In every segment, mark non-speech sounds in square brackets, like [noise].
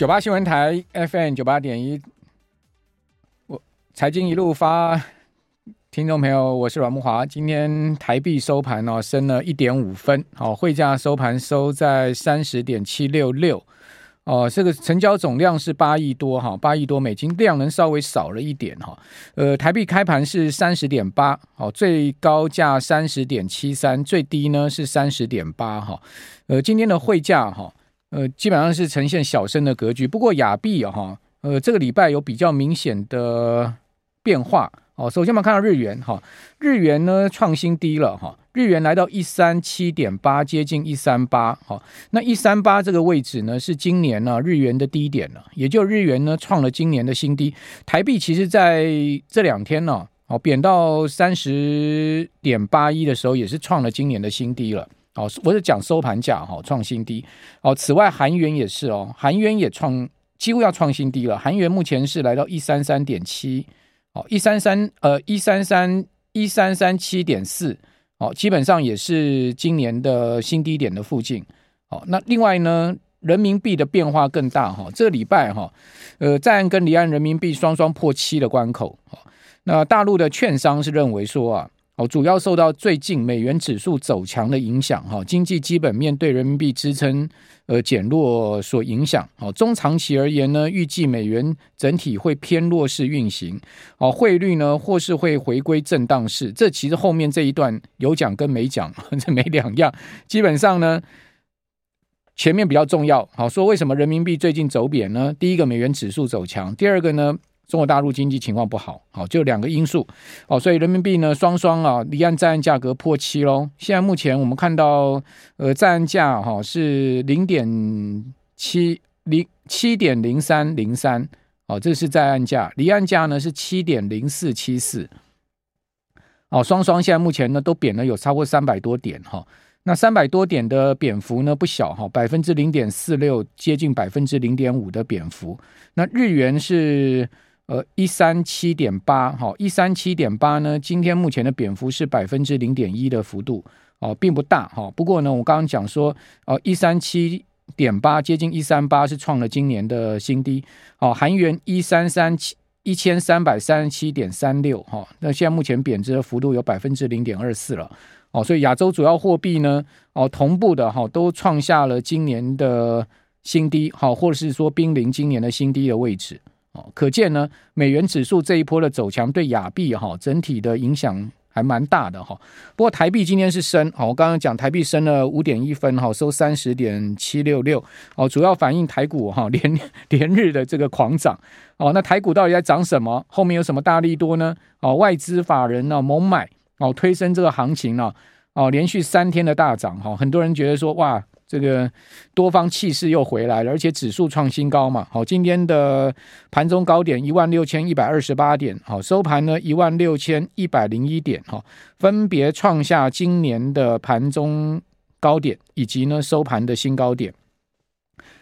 九八新闻台 FM 九八点一，我财经一路发，听众朋友，我是阮慕华。今天台币收盘哦，升了一点五分，好，汇价收盘收在三十点七六六，哦，这个成交总量是八亿多哈，八亿多美金，量能稍微少了一点哈。呃，台币开盘是三十点八，哦，最高价三十点七三，最低呢是三十点八哈。呃，今天的汇价哈。呃，基本上是呈现小升的格局。不过亚币哈，呃，这个礼拜有比较明显的变化哦。首先我们看到日元哈，日元呢创新低了哈，日元来到一三七点八，接近一三八哈。那一三八这个位置呢，是今年呢日元的低点了，也就日元呢创了今年的新低。台币其实在这两天呢，哦，贬到三十点八一的时候，也是创了今年的新低了。哦，我是讲收盘价哈，创新低。哦，此外韩元也是哦，韩元也创几乎要创新低了。韩元目前是来到一三三点七，哦，一三三呃一三三一三三七点四，哦，基本上也是今年的新低点的附近。哦，那另外呢，人民币的变化更大哈，这礼拜哈，呃，在岸跟离岸人民币双双破七的关口。哦，那大陆的券商是认为说啊。哦，主要受到最近美元指数走强的影响，哈，经济基本面对人民币支撑呃减弱所影响。哦，中长期而言呢，预计美元整体会偏弱势运行。哦，汇率呢或是会回归震荡式。这其实后面这一段有讲跟没讲这没两样。基本上呢，前面比较重要。好，说为什么人民币最近走贬呢？第一个，美元指数走强；第二个呢？中国大陆经济情况不好，好，就两个因素，哦，所以人民币呢双双啊离岸在岸价格破七喽。现在目前我们看到，呃，在岸价哈是零点七零七点零三零三，哦，这是在岸价，离岸价呢是七点零四七四，哦，双双现在目前呢都贬了有超过三百多点哈，那三百多点的贬幅呢不小哈，百分之零点四六，接近百分之零点五的贬幅。那日元是。呃，一三七点八，哈，一三七点八呢，今天目前的贬幅是百分之零点一的幅度，哦，并不大，哈。不过呢，我刚刚讲说，哦，一三七点八接近一三八是创了今年的新低，哦，韩元一三三七一千三百三十七点三六，哈，那现在目前贬值的幅度有百分之零点二四了，哦，所以亚洲主要货币呢，哦，同步的哈，都创下了今年的新低，好，或者是说濒临今年的新低的位置。哦，可见呢，美元指数这一波的走强对亚币哈整体的影响还蛮大的哈。不过台币今天是升，好，我刚刚讲台币升了五点一分哈，收三十点七六六。哦，主要反映台股哈连连日的这个狂涨。哦，那台股到底在涨什么？后面有什么大利多呢？哦，外资法人呢猛买哦，推升这个行情呢。哦，连续三天的大涨哈，很多人觉得说哇。这个多方气势又回来了，而且指数创新高嘛。好，今天的盘中高点一万六千一百二十八点，好，收盘呢一万六千一百零一点，哈，分别创下今年的盘中高点以及呢收盘的新高点。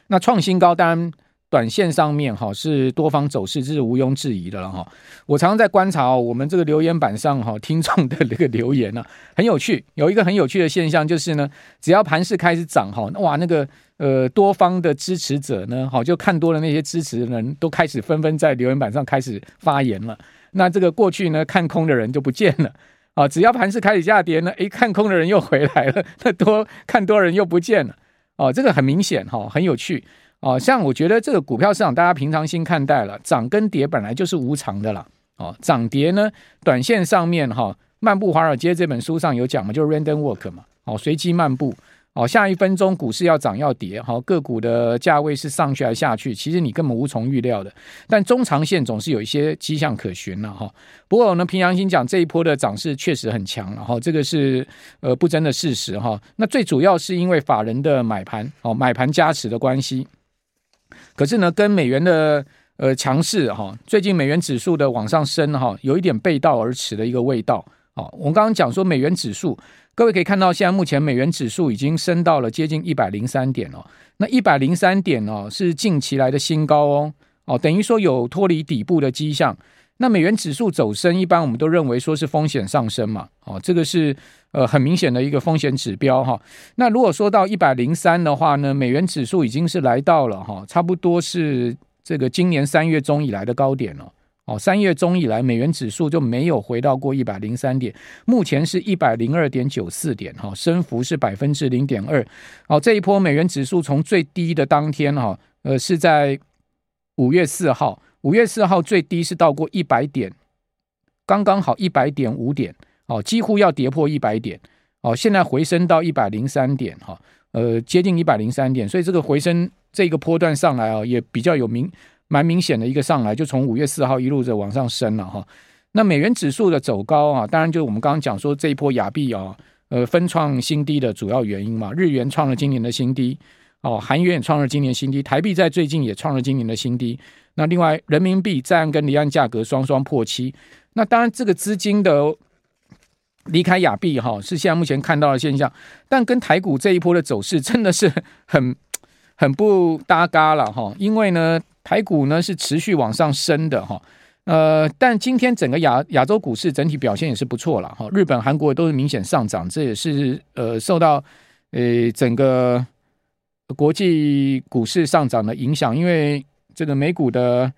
那创新高单。短线上面哈是多方走势，这是毋庸置疑的了哈。我常常在观察哦我们这个留言板上哈听众的这个留言呢，[laughs] 很有趣。有一个很有趣的现象就是呢，只要盘势开始涨哈，哇，那个呃多方的支持者呢，好就看多了那些支持的人都开始纷纷在留言板上开始发言了。那这个过去呢看空的人就不见了啊，只要盘势开始下跌呢，诶，看空的人又回来了，那多看多人又不见了哦，这个很明显哈，很有趣。哦，像我觉得这个股票市场，大家平常心看待了，涨跟跌本来就是无常的啦。哦，涨跌呢，短线上面哈，《漫步华尔街》这本书上有讲嘛，就是 random walk 嘛，哦，随机漫步。哦，下一分钟股市要涨要跌，哈，个股的价位是上去还是下去，其实你根本无从预料的。但中长线总是有一些迹象可循了哈。不过呢，平良心讲，这一波的涨势确实很强了哈，这个是呃不争的事实哈。那最主要是因为法人的买盘，哦，买盘加持的关系。可是呢，跟美元的呃强势哈，最近美元指数的往上升哈，有一点背道而驰的一个味道。好，我们刚刚讲说美元指数，各位可以看到，现在目前美元指数已经升到了接近一百零三点哦。那一百零三点哦，是近期来的新高哦。哦，等于说有脱离底部的迹象。那美元指数走升，一般我们都认为说是风险上升嘛，哦，这个是呃很明显的一个风险指标哈。那如果说到一百零三的话呢，美元指数已经是来到了哈，差不多是这个今年三月中以来的高点了。哦，三月中以来，美元指数就没有回到过一百零三点，目前是一百零二点九四点，哈，升幅是百分之零点二。哦，这一波美元指数从最低的当天，哈，呃，是在五月四号，五月四号最低是到过一百点，刚刚好一百点五点，哦，几乎要跌破一百点，哦，现在回升到一百零三点，哈，呃，接近一百零三点，所以这个回升这个波段上来啊，也比较有明。蛮明显的一个上来，就从五月四号一路着往上升了哈。那美元指数的走高啊，当然就是我们刚刚讲说这一波亚币啊，呃，分创新低的主要原因嘛。日元创了今年的新低，哦，韩元也创了今年新低，台币在最近也创了今年的新低。那另外，人民币在岸跟离岸价格双双破七。那当然，这个资金的离开亚币哈，是现在目前看到的现象。但跟台股这一波的走势真的是很很不搭嘎了哈，因为呢。台股呢是持续往上升的哈，呃，但今天整个亚亚洲股市整体表现也是不错了哈，日本、韩国都是明显上涨，这也是呃受到呃整个国际股市上涨的影响，因为这个美股的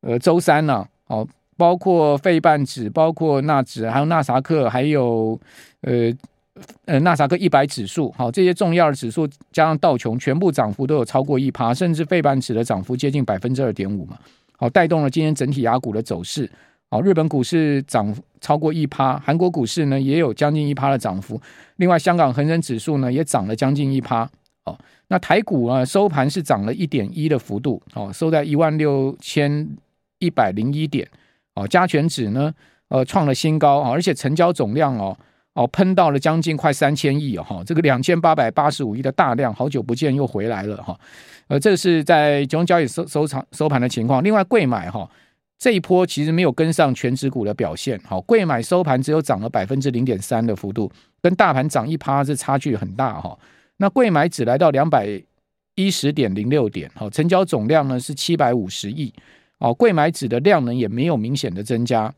呃周三呢，哦，包括费半指、包括纳指、还有纳萨克，还有呃。呃，纳斯达克一百指数，好，这些重要的指数加上道琼，全部涨幅都有超过一趴，甚至费半指的涨幅接近百分之二点五嘛，好，带动了今天整体亚股的走势。好，日本股市涨超过一趴，韩国股市呢也有将近一趴的涨幅。另外，香港恒生指数呢也涨了将近一趴。哦，那台股啊收盘是涨了一点一的幅度，哦，收在一万六千一百零一点。哦，加权指呢呃创了新高啊，而且成交总量哦。哦，喷到了将近快三千亿哈，这个两千八百八十五亿的大量，好久不见又回来了哈。呃，这是在集中交易收收场收盘的情况。另外，柜买哈这一波其实没有跟上权值股的表现，好，柜买收盘只有涨了百分之零点三的幅度，跟大盘涨一趴，这差距很大哈。那贵买只来到两百一十点零六点，好，成交总量呢是七百五十亿，哦，贵买指的量能也没有明显的增加。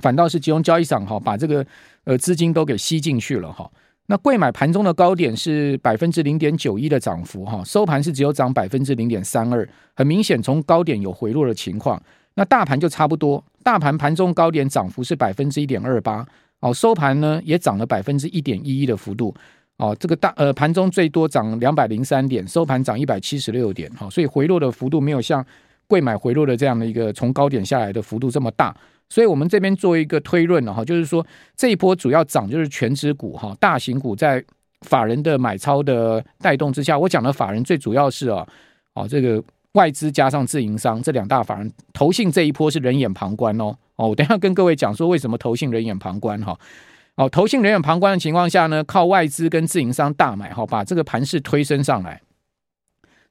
反倒是集中交易上哈，把这个呃资金都给吸进去了哈。那贵买盘中的高点是百分之零点九一的涨幅哈，收盘是只有涨百分之零点三二，很明显从高点有回落的情况。那大盘就差不多，大盘盘中高点涨幅是百分之一点二八哦，收盘呢也涨了百分之一点一一的幅度哦。这个大呃盘中最多涨两百零三点，收盘涨一百七十六点哈，所以回落的幅度没有像贵买回落的这样的一个从高点下来的幅度这么大。所以，我们这边做一个推论了哈，就是说这一波主要涨就是权值股哈，大型股在法人的买超的带动之下，我讲的法人最主要是啊，哦这个外资加上自营商这两大法人，投信这一波是人眼旁观哦哦，我等下跟各位讲说为什么投信人眼旁观哈，哦投信人眼旁观的情况下呢，靠外资跟自营商大买哈，把这个盘势推升上来。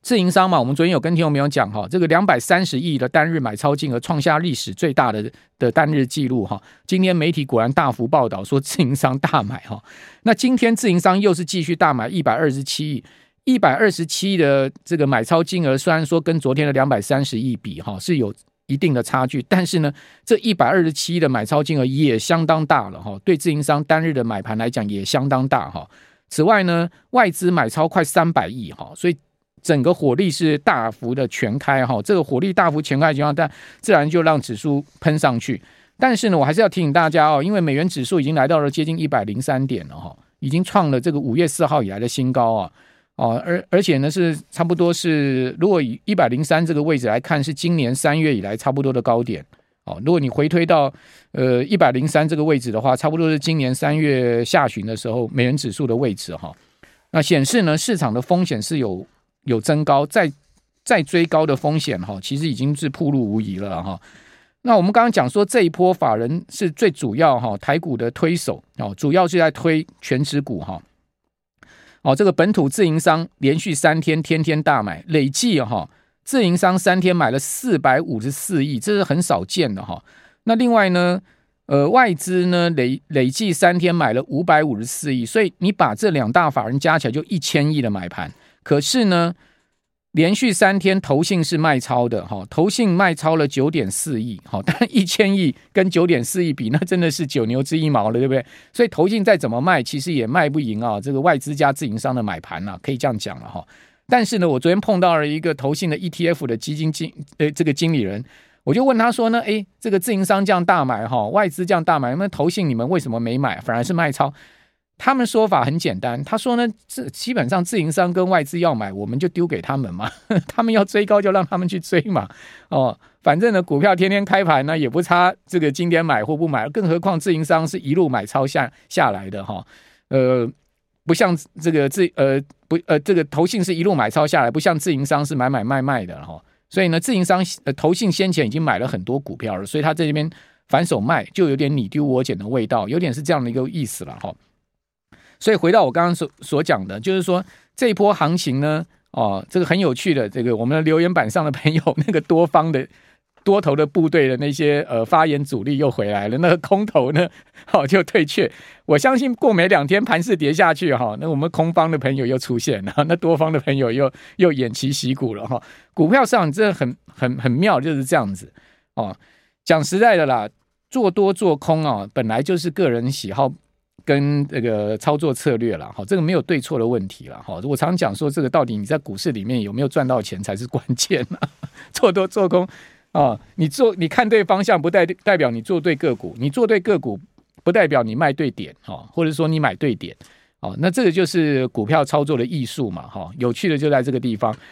自营商嘛，我们昨天有跟听众朋友讲哈，这个两百三十亿的单日买超金额创下历史最大的的单日记录哈。今天媒体果然大幅报道说自营商大买哈，那今天自营商又是继续大买一百二十七亿，一百二十七亿的这个买超金额，虽然说跟昨天的两百三十亿比哈是有一定的差距，但是呢，这一百二十七亿的买超金额也相当大了哈，对自营商单日的买盘来讲也相当大哈。此外呢，外资买超快三百亿哈，所以。整个火力是大幅的全开哈，这个火力大幅全开的情况，但自然就让指数喷上去。但是呢，我还是要提醒大家哦，因为美元指数已经来到了接近一百零三点了哈，已经创了这个五月四号以来的新高啊，哦而而且呢是差不多是，如果以一百零三这个位置来看，是今年三月以来差不多的高点哦。如果你回推到呃一百零三这个位置的话，差不多是今年三月下旬的时候美元指数的位置哈。那显示呢，市场的风险是有。有增高，再再追高的风险哈，其实已经是暴露无遗了哈。那我们刚刚讲说这一波法人是最主要哈，台股的推手哦，主要是在推全值股哈。哦，这个本土自营商连续三天天天大买，累计哈自营商三天买了四百五十四亿，这是很少见的哈。那另外呢，呃，外资呢累累计三天买了五百五十四亿，所以你把这两大法人加起来就一千亿的买盘。可是呢，连续三天投信是卖超的哈，投信卖超了九点四亿，哈，但 [laughs] 一千亿跟九点四亿比，那真的是九牛之一毛了，对不对？所以投信再怎么卖，其实也卖不赢啊，这个外资加自营商的买盘呐，可以这样讲了哈。但是呢，我昨天碰到了一个投信的 ETF 的基金经呃这个经理人，我就问他说呢，诶，这个自营商这样大买哈，外资这样大买，那投信你们为什么没买，反而是卖超？他们说法很简单，他说呢，这基本上自营商跟外资要买，我们就丢给他们嘛，[laughs] 他们要追高就让他们去追嘛，哦，反正呢，股票天天开盘呢也不差这个今天买或不买，更何况自营商是一路买超下下来的哈，呃，不像这个自呃不呃这个投信是一路买超下来，不像自营商是买买卖卖的哈，所以呢，自营商呃投信先前已经买了很多股票了，所以他在这边反手卖就有点你丢我捡的味道，有点是这样的一个意思了哈。所以回到我刚刚所所讲的，就是说这一波行情呢，哦，这个很有趣的，这个我们的留言板上的朋友，那个多方的 [laughs] 多头的部队的那些呃发言主力又回来了，那个空头呢，好、[laughs] 哦、就退却。我相信过没两天盘势跌下去哈、哦，那我们空方的朋友又出现了，[laughs] 那多方的朋友又又偃旗息鼓了哈、股票市场真的很很很妙，就是这样子哦。讲实在的啦，做多做空啊，本来就是个人喜好。跟这个操作策略了，哈，这个没有对错的问题了，哈。我常讲说，这个到底你在股市里面有没有赚到钱才是关键呢？[laughs] 做多做空啊，你做你看对方向不代代表你做对个股，你做对个股不代表你卖对点，哈，或者说你买对点，哦，那这个就是股票操作的艺术嘛，哈，有趣的就在这个地方。